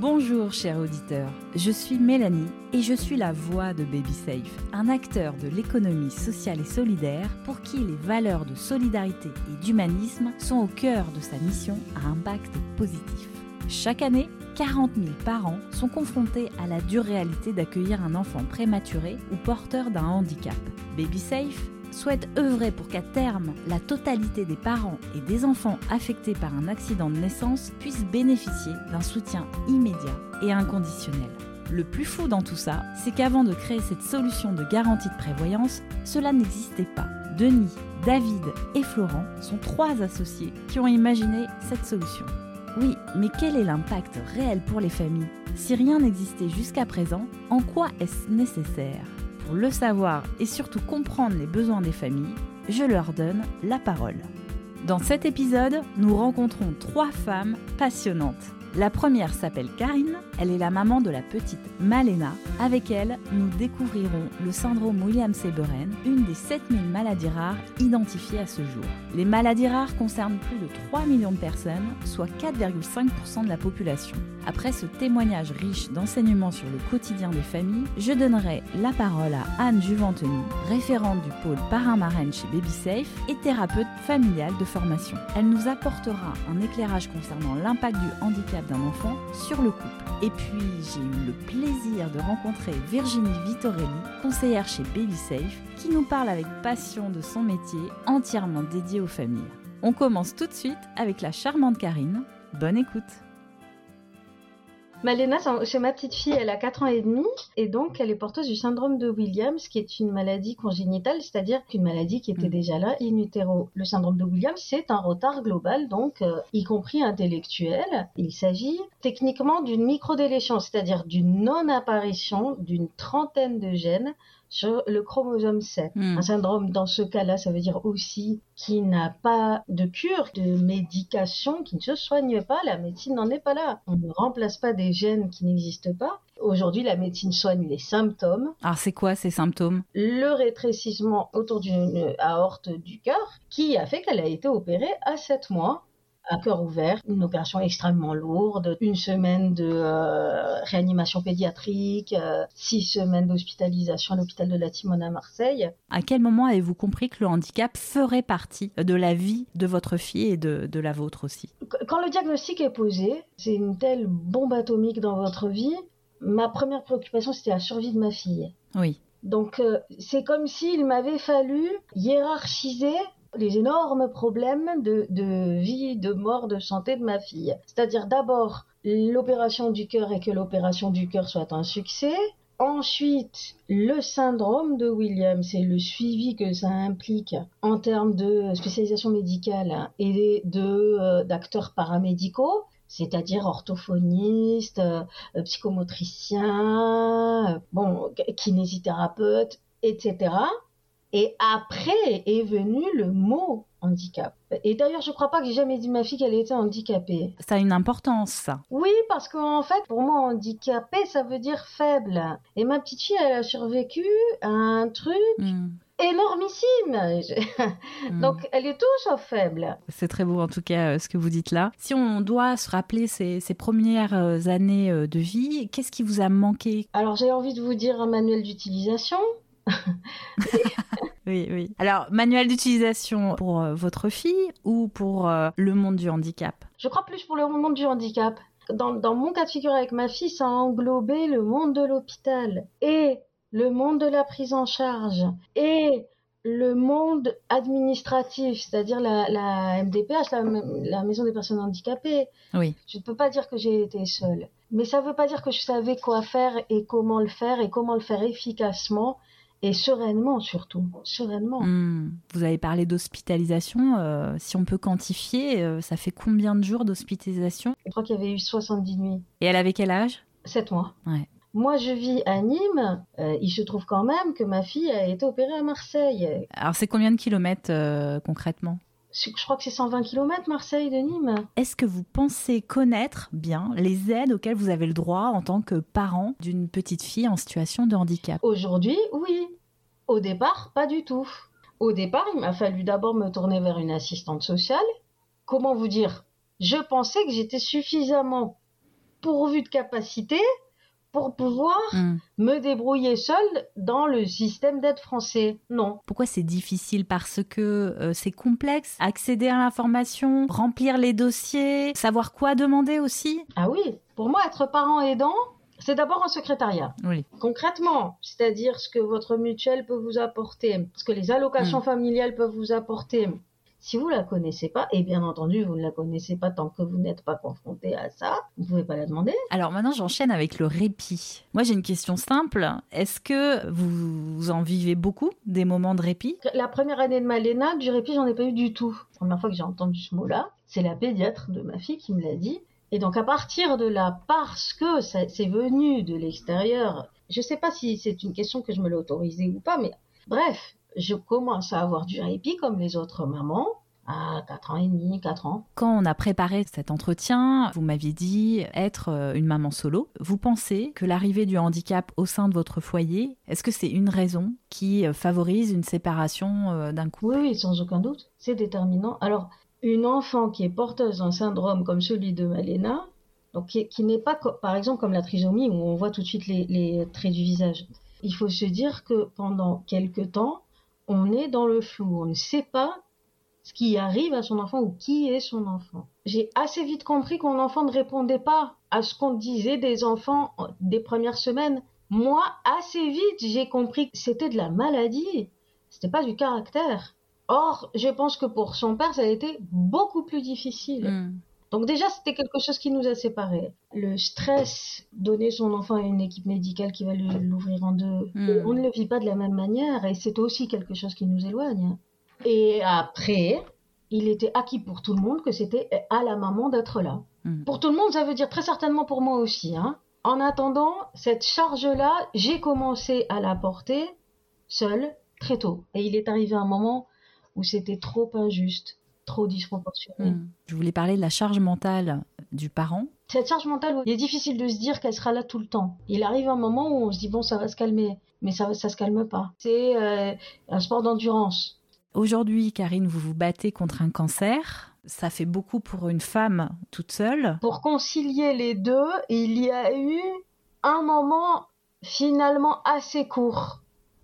Bonjour chers auditeurs, je suis Mélanie et je suis la voix de Baby Safe, un acteur de l'économie sociale et solidaire pour qui les valeurs de solidarité et d'humanisme sont au cœur de sa mission à impact positif. Chaque année, 40 000 parents sont confrontés à la dure réalité d'accueillir un enfant prématuré ou porteur d'un handicap. Baby Safe souhaite œuvrer pour qu'à terme, la totalité des parents et des enfants affectés par un accident de naissance puissent bénéficier d'un soutien immédiat et inconditionnel. Le plus fou dans tout ça, c'est qu'avant de créer cette solution de garantie de prévoyance, cela n'existait pas. Denis, David et Florent sont trois associés qui ont imaginé cette solution. Oui, mais quel est l'impact réel pour les familles Si rien n'existait jusqu'à présent, en quoi est-ce nécessaire? Pour le savoir et surtout comprendre les besoins des familles, je leur donne la parole. Dans cet épisode, nous rencontrons trois femmes passionnantes. La première s'appelle Karine, elle est la maman de la petite Malena. Avec elle, nous découvrirons le syndrome Williams-Seberen, une des 7000 maladies rares identifiées à ce jour. Les maladies rares concernent plus de 3 millions de personnes, soit 4,5% de la population. Après ce témoignage riche d'enseignements sur le quotidien des familles, je donnerai la parole à Anne Juventeny, référente du pôle parrain-marraine chez BabySafe et thérapeute familiale de formation. Elle nous apportera un éclairage concernant l'impact du handicap d'un enfant sur le couple. Et puis, j'ai eu le plaisir de rencontrer Virginie Vittorelli, conseillère chez BabySafe, qui nous parle avec passion de son métier entièrement dédié aux familles. On commence tout de suite avec la charmante Karine. Bonne écoute Malena, c'est ma petite fille, elle a 4 ans et demi et donc elle est porteuse du syndrome de Williams qui est une maladie congénitale, c'est-à-dire qu'une maladie qui était Mm. déjà là in utero. Le syndrome de Williams, c'est un retard global, donc euh, y compris intellectuel. Il s'agit techniquement d'une microdélétion, c'est-à-dire d'une non-apparition d'une trentaine de gènes sur le chromosome 7. Mm. Un syndrome dans ce cas-là, ça veut dire aussi qui n'a pas de cure, de médication, qui ne se soigne pas. La médecine n'en est pas là. On ne remplace pas des gènes qui n'existent pas. Aujourd'hui, la médecine soigne les symptômes, Alors c'est quoi ces symptômes? Le rétrécissement autour d'une aorte du cœur, qui a fait qu'elle a été opérée à 7 mois à cœur ouvert, une opération extrêmement lourde, une semaine de euh, réanimation pédiatrique, euh, six semaines d'hospitalisation à l'hôpital de la Timone à Marseille. À quel moment avez-vous compris que le handicap ferait partie de la vie de votre fille et de, de la vôtre aussi? Qu- Quand le diagnostic est posé, c'est une telle bombe atomique dans votre vie. Ma première préoccupation, c'était la survie de ma fille. Oui. Donc, euh, c'est comme s'il m'avait fallu hiérarchiser les énormes problèmes de, vie, de mort, de santé de ma fille. C'est-à-dire d'abord l'opération du cœur et que l'opération du cœur soit un succès. Ensuite, le syndrome de Williams et le suivi que ça implique en termes de spécialisation médicale et euh, d'acteurs paramédicaux, c'est-à-dire orthophonistes, euh, psychomotriciens, euh, bon, kinésithérapeutes, etc. Et après est venu le mot handicap. Et d'ailleurs, je crois pas que j'ai jamais dit ma fille qu'elle était handicapée. Ça a une importance, ça. Oui, parce qu'en fait, pour moi, handicapé, ça veut dire faible. Et ma petite fille, elle a survécu à un truc Mm. énormissime. Mm. Donc, elle est tout sauf faible. C'est très beau en tout cas euh, ce que vous dites là. Si on doit se rappeler ces, ces premières euh, années euh, de vie, qu'est-ce qui vous a manqué? Alors, j'ai envie de vous dire un manuel d'utilisation. Oui, oui. Alors, manuel d'utilisation pour euh, votre fille ou pour euh, le monde du handicap? Je crois plus pour le monde du handicap. Dans, dans mon cas de figure avec ma fille, ça a englobé le monde de l'hôpital et le monde de la prise en charge et le monde administratif, c'est-à-dire la, la MDPH, la, la maison des personnes handicapées. Oui. Je ne peux pas dire que j'ai été seule. Mais ça ne veut pas dire que je savais quoi faire et comment le faire et comment le faire efficacement et sereinement surtout. Sereinement. Hmm. Vous avez parlé d'hospitalisation. euh, si on peut quantifier, euh, ça fait combien de jours d'hospitalisation? Je crois qu'il y avait eu 70 nuits. Et elle avait quel âge? 7 mois. Ouais. Moi, je vis à Nîmes. Euh, il se trouve quand même que ma fille a été opérée à Marseille. Alors, c'est combien de kilomètres concrètement? Je crois que c'est 120 km Marseille de Nîmes. Est-ce que vous pensez connaître bien les aides auxquelles vous avez le droit en tant que parent d'une petite fille en situation de handicap? Aujourd'hui, oui. Au départ, pas du tout. Au départ, il m'a fallu d'abord me tourner vers une assistante sociale. Comment vous dire? Je pensais que j'étais suffisamment pourvu de capacités pour pouvoir Hmm. me débrouiller seule dans le système d'aide français. Non. Pourquoi c'est difficile? Parce que euh, c'est complexe. Accéder à l'information, remplir les dossiers, savoir quoi demander aussi? Ah oui, pour moi, être parent aidant, c'est d'abord un secrétariat. Oui. Concrètement, c'est-à-dire ce que votre mutuelle peut vous apporter, ce que les allocations Mm. familiales peuvent vous apporter. Si vous la connaissez pas, et bien entendu, vous ne la connaissez pas tant que vous n'êtes pas confronté à ça, vous ne pouvez pas la demander. Alors maintenant, j'enchaîne avec le répit. Moi, j'ai une question simple. Est-ce que vous en vivez beaucoup des moments de répit? La première année de Malena, du répit, j'en ai pas eu du tout. La première fois que j'ai entendu ce mot-là, c'est la pédiatre de ma fille qui me l'a dit. Et donc à partir de là, parce que c'est venu de l'extérieur, je sais pas si c'est une question que je me l'ai autorisée ou pas, mais bref, je commence à avoir du répit comme les autres mamans à 4 ans et demi, 4 ans. Quand on a préparé cet entretien, vous m'aviez dit être euh, une maman solo. Vous pensez que l'arrivée du handicap au sein de votre foyer, est-ce que c'est une raison qui euh, favorise une séparation euh, d'un couple? Oui, oui, sans aucun doute, c'est déterminant. Alors, une enfant qui est porteuse d'un syndrome comme celui de Malena, donc qui, qui n'est pas, par exemple, comme la trisomie où on voit tout de suite les, les traits du visage. Il faut se dire que pendant quelque temps, on est dans le flou, on ne sait pas ce qui arrive à son enfant ou qui est son enfant. J'ai assez vite compris que mon enfant ne répondait pas à ce qu'on disait des enfants euh, des premières semaines. Moi, assez vite, j'ai compris que c'était de la maladie, c'était pas du caractère. Or, je pense que pour son père, ça a été beaucoup plus difficile. Hmm. Donc déjà, c'était quelque chose qui nous a séparés. Le stress, donner son enfant à une équipe médicale qui va l'ouvrir en deux, Mm. on ne le vit pas de la même manière et c'est aussi quelque chose qui nous éloigne. Et après, il était acquis pour tout le monde que c'était à la maman d'être là. Mm. Pour tout le monde, ça veut dire très certainement pour moi aussi. Hein. En attendant, cette charge-là, j'ai commencé à la porter seule très tôt. Et il est arrivé un moment où c'était trop injuste, trop disproportionné. Hmm. Je voulais parler de la charge mentale du parent. Cette charge mentale, il est difficile de se dire qu'elle sera là tout le temps. Il arrive un moment où on se dit bon, ça va se calmer, mais ça, ça se calme pas. C'est euh, un sport d'endurance. Aujourd'hui, Karine, vous vous battez contre un cancer. Ça fait beaucoup pour une femme toute seule. Pour concilier les deux, il y a eu un moment finalement assez court,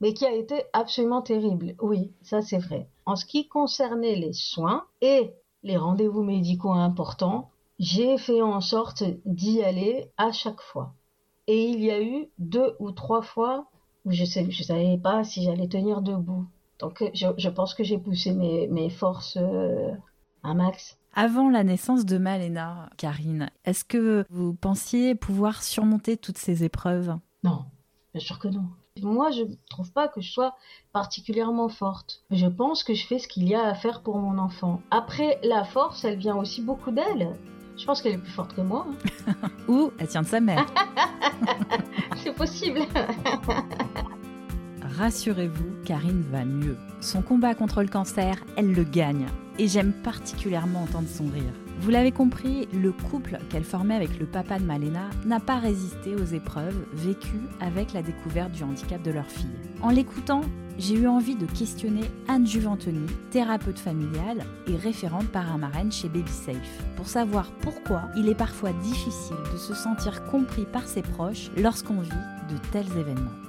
mais qui a été absolument terrible. Oui, ça c'est vrai. En ce qui concernait les soins et les rendez-vous médicaux importants, j'ai fait en sorte d'y aller à chaque fois. Et il y a eu deux ou trois fois où je ne je savais pas si j'allais tenir debout. Donc je, je pense que j'ai poussé mes, mes forces euh, un max. Avant la naissance de Malena, Karine, est-ce que vous pensiez pouvoir surmonter toutes ces épreuves? Non, bien sûr que non. Moi, je ne trouve pas que je sois particulièrement forte. Je pense que je fais ce qu'il y a à faire pour mon enfant. Après, la force, elle vient aussi beaucoup d'elle. Je pense qu'elle est plus forte que moi. hein. Ou elle tient de sa mère C'est possible. Rassurez-vous, Karine va mieux. Son combat contre le cancer, elle le gagne. Et j'aime particulièrement entendre son rire. Vous l'avez compris, le couple qu'elle formait avec le papa de Malena n'a pas résisté aux épreuves vécues avec la découverte du handicap de leur fille. En l'écoutant, j'ai eu envie de questionner Anne Juventoni, thérapeute familiale et référente paramarraine chez BabySafe, pour savoir pourquoi il est parfois difficile de se sentir compris par ses proches lorsqu'on vit de tels événements.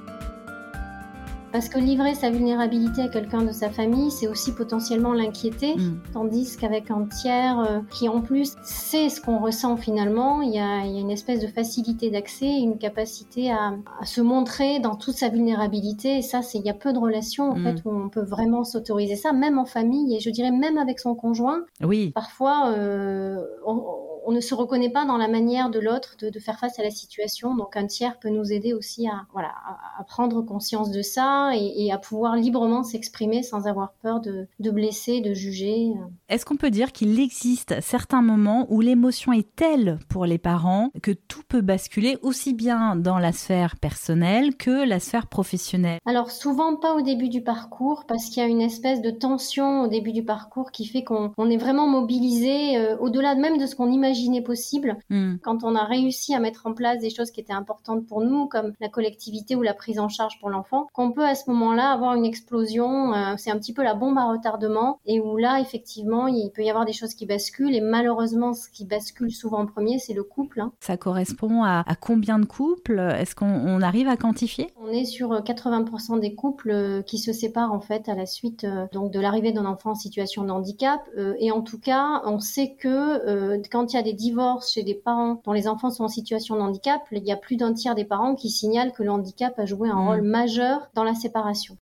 Parce que livrer sa vulnérabilité à quelqu'un de sa famille, c'est aussi potentiellement l'inquiéter. Mm. Tandis qu'avec un tiers euh, qui en plus sait ce qu'on ressent finalement, il y y a une espèce de facilité d'accès, une capacité à, à se montrer dans toute sa vulnérabilité. Et ça, c'est il y a peu de relations en Mm. fait où on peut vraiment s'autoriser ça, même en famille et je dirais même avec son conjoint. Oui, Parfois, euh, on, on ne se reconnaît pas dans la manière de l'autre de, de faire face à la situation. Donc un tiers peut nous aider aussi à, voilà, à, à prendre conscience de ça et, et à pouvoir librement s'exprimer sans avoir peur de, de blesser, de juger. Est-ce qu'on peut dire qu'il existe certains moments où l'émotion est telle pour les parents que tout peut basculer aussi bien dans la sphère personnelle que la sphère professionnelle? Alors souvent pas au début du parcours parce qu'il y a une espèce de tension au début du parcours qui fait qu'on on est vraiment mobilisé euh, au-delà même de ce qu'on imaginait possible. Hmm. quand on a réussi à mettre en place des choses qui étaient importantes pour nous, comme la collectivité ou la prise en charge pour l'enfant, qu'on peut à ce moment-là avoir une explosion, euh, c'est un petit peu la bombe à retardement, et où là, effectivement, il peut y avoir des choses qui basculent et malheureusement, ce qui bascule souvent en premier, c'est le couple. Hein. Ça correspond à, combien de couples? Est-ce qu'on arrive à quantifier? On est sur 80% des couples qui se séparent en fait à la suite donc de l'arrivée d'un enfant en situation de handicap. et en tout cas, on sait que quand il y a des divorces chez des parents dont les enfants sont en situation de handicap, il y a plus d'un tiers des parents qui signalent que le handicap a joué un mmh. rôle majeur dans la séparation.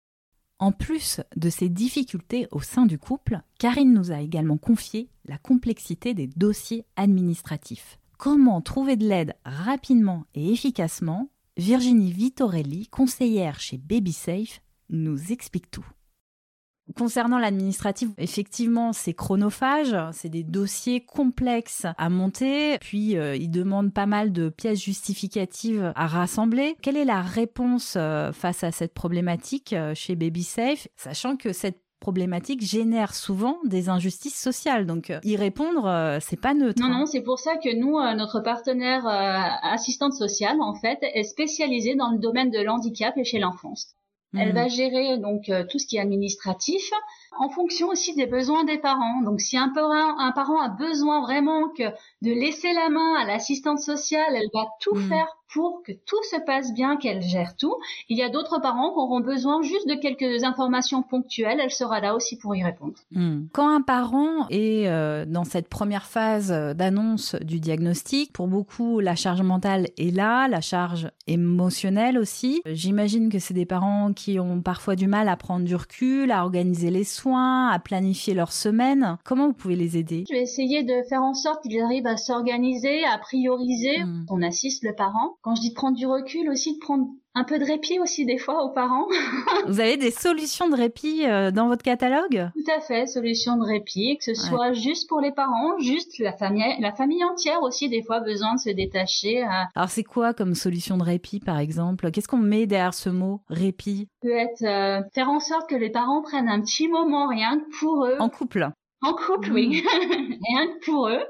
En plus de ces difficultés au sein du couple, Karine nous a également confié la complexité des dossiers administratifs. Comment trouver de l'aide rapidement et efficacement? Virginie Vitorelli, conseillère chez BabySafe, nous explique tout. Concernant l'administratif, effectivement, c'est chronophage, c'est des dossiers complexes à monter, puis euh, ils demandent pas mal de pièces justificatives à rassembler. Quelle est la réponse euh, face à cette problématique euh, chez BabySafe, sachant que cette problématique génère souvent des injustices sociales. Donc y répondre, c'est pas neutre. Non, non, c'est pour ça que nous, notre partenaire assistante sociale, en fait, est spécialisé dans le domaine de l'handicap et chez l'enfance. Elle mhm. va gérer donc euh, tout ce qui est administratif en fonction aussi des besoins des parents. Donc si un parent, un parent a besoin vraiment que de laisser la main à l'assistante sociale, elle va tout mhm. faire pour que tout se passe bien, qu'elle gère tout. Il y a d'autres parents qui auront besoin juste de quelques informations ponctuelles. Elle sera là aussi pour y répondre. Hmm. Quand un parent est euh, dans cette première phase d'annonce du diagnostic, pour beaucoup, la charge mentale est là, la charge émotionnelle aussi. J'imagine que c'est des parents qui ont parfois du mal à prendre du recul, à organiser les soins, à planifier leur semaine. Comment vous pouvez les aider? Je vais essayer de faire en sorte qu'ils arrivent à s'organiser, à prioriser. Hmm. On assiste le parent quand je dis de prendre du recul aussi, de prendre un peu de répit aussi des fois aux parents. Vous avez des solutions de répit euh, dans votre catalogue? Tout à fait, solutions de répit, que ce soit juste pour les parents, juste la famille, la famille entière aussi des fois besoin de se détacher. Alors c'est quoi comme solution de répit par exemple? Qu'est-ce qu'on met derrière ce mot répit? Peut être euh, faire en sorte que les parents prennent un petit moment rien que pour eux. En couple en couple, oui, rien que pour eux,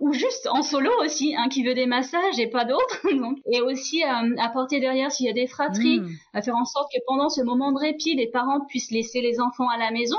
ou juste en solo aussi, un qui veut des massages et pas d'autres, et aussi euh, apporter derrière s'il y a des fratries, mm. à faire en sorte que pendant ce moment de répit, les parents puissent laisser les enfants à la maison,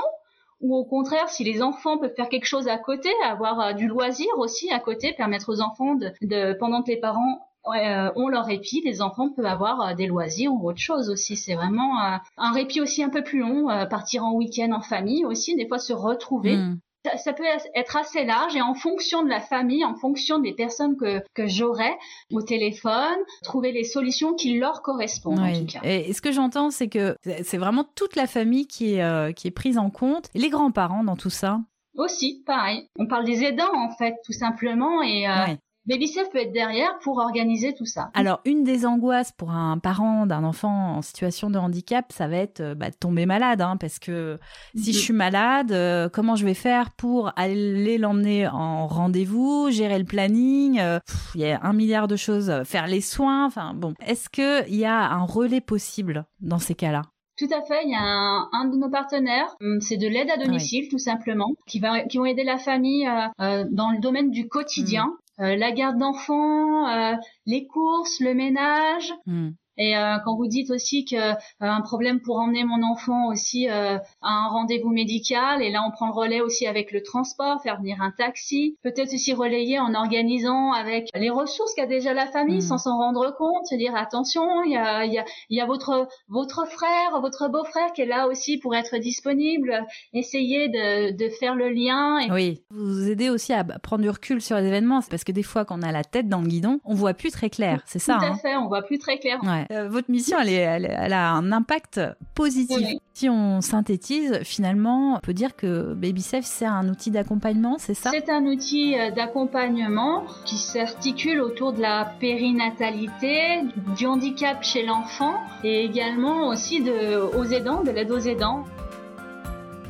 ou au contraire, si les enfants peuvent faire quelque chose à côté, avoir euh, du loisir aussi à côté, permettre aux enfants de, pendant que les parents euh, ont leur répit, les enfants peuvent avoir des loisirs ou autre chose aussi. C'est vraiment un répit aussi un peu plus long, partir en week-end en famille aussi, des fois se retrouver. Mm ça, peut être assez large et en fonction de la famille, en fonction des personnes que, que j'aurai au téléphone, trouver les solutions qui leur correspondent en tout cas. Et ce que j'entends, c'est que c'est vraiment toute la famille qui est, euh, qui est prise en compte, les grands-parents dans tout ça? Aussi, pareil. On parle des aidants en fait, tout simplement, et euh, BabySafe peut être derrière pour organiser tout ça. Alors, une des angoisses pour un parent d'un enfant en situation de handicap, ça va être euh, bah, de tomber malade, hein, parce que si je suis malade, euh, comment je vais faire pour aller l'emmener en rendez-vous, gérer le planning euh, Il y a un milliard de choses, faire les soins. Enfin bon, est-ce qu'il y a un relais possible dans ces cas-là? Tout à fait. Il y a un, de nos partenaires, hum, c'est de l'aide à domicile tout simplement, qui va qui vont aider la famille dans le domaine du quotidien. Mmh. Euh, la garde d'enfants, euh, les courses, le ménage. Hmm. Et euh, quand vous dites aussi que euh, un problème pour emmener mon enfant aussi euh, à un rendez-vous médical, et là on prend le relais aussi avec le transport, faire venir un taxi, peut-être aussi relayer en organisant avec les ressources qu'a déjà la famille, sans s'en rendre compte, se dire attention, il y a, y, a, y a votre votre frère, votre beau-frère qui est là aussi pour être disponible, essayer de, de faire le lien. Et... Oui, vous aidez aussi à prendre du recul sur les événements, c'est parce que des fois quand on a la tête dans le guidon, on voit plus très clair, c'est ça. Tout à hein fait, on voit plus très clair. Ouais. Euh, votre mission, elle, est, elle, a un impact positif. Si on synthétise, finalement, on peut dire que BabySafe, c'est un outil d'accompagnement, c'est ça? C'est un outil euh, d'accompagnement qui s'articule autour de la périnatalité, du handicap chez l'enfant et également aussi de, aux aidants, de l'aide aux aidants.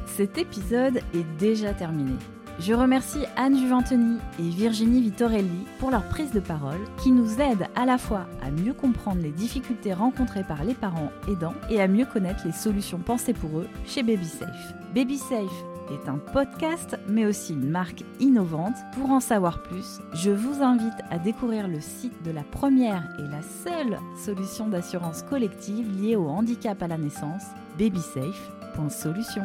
Cet épisode est déjà terminé. Je remercie Anne Juventoni et Virginie Vitorelli pour leur prise de parole qui nous aident à la fois à mieux comprendre les difficultés rencontrées par les parents aidants et à mieux connaître les solutions pensées pour eux chez BabySafe. BabySafe est un podcast mais aussi une marque innovante. Pour en savoir plus, je vous invite à découvrir le site de la première et la seule solution d'assurance collective liée au handicap à la naissance, babysafe.solution.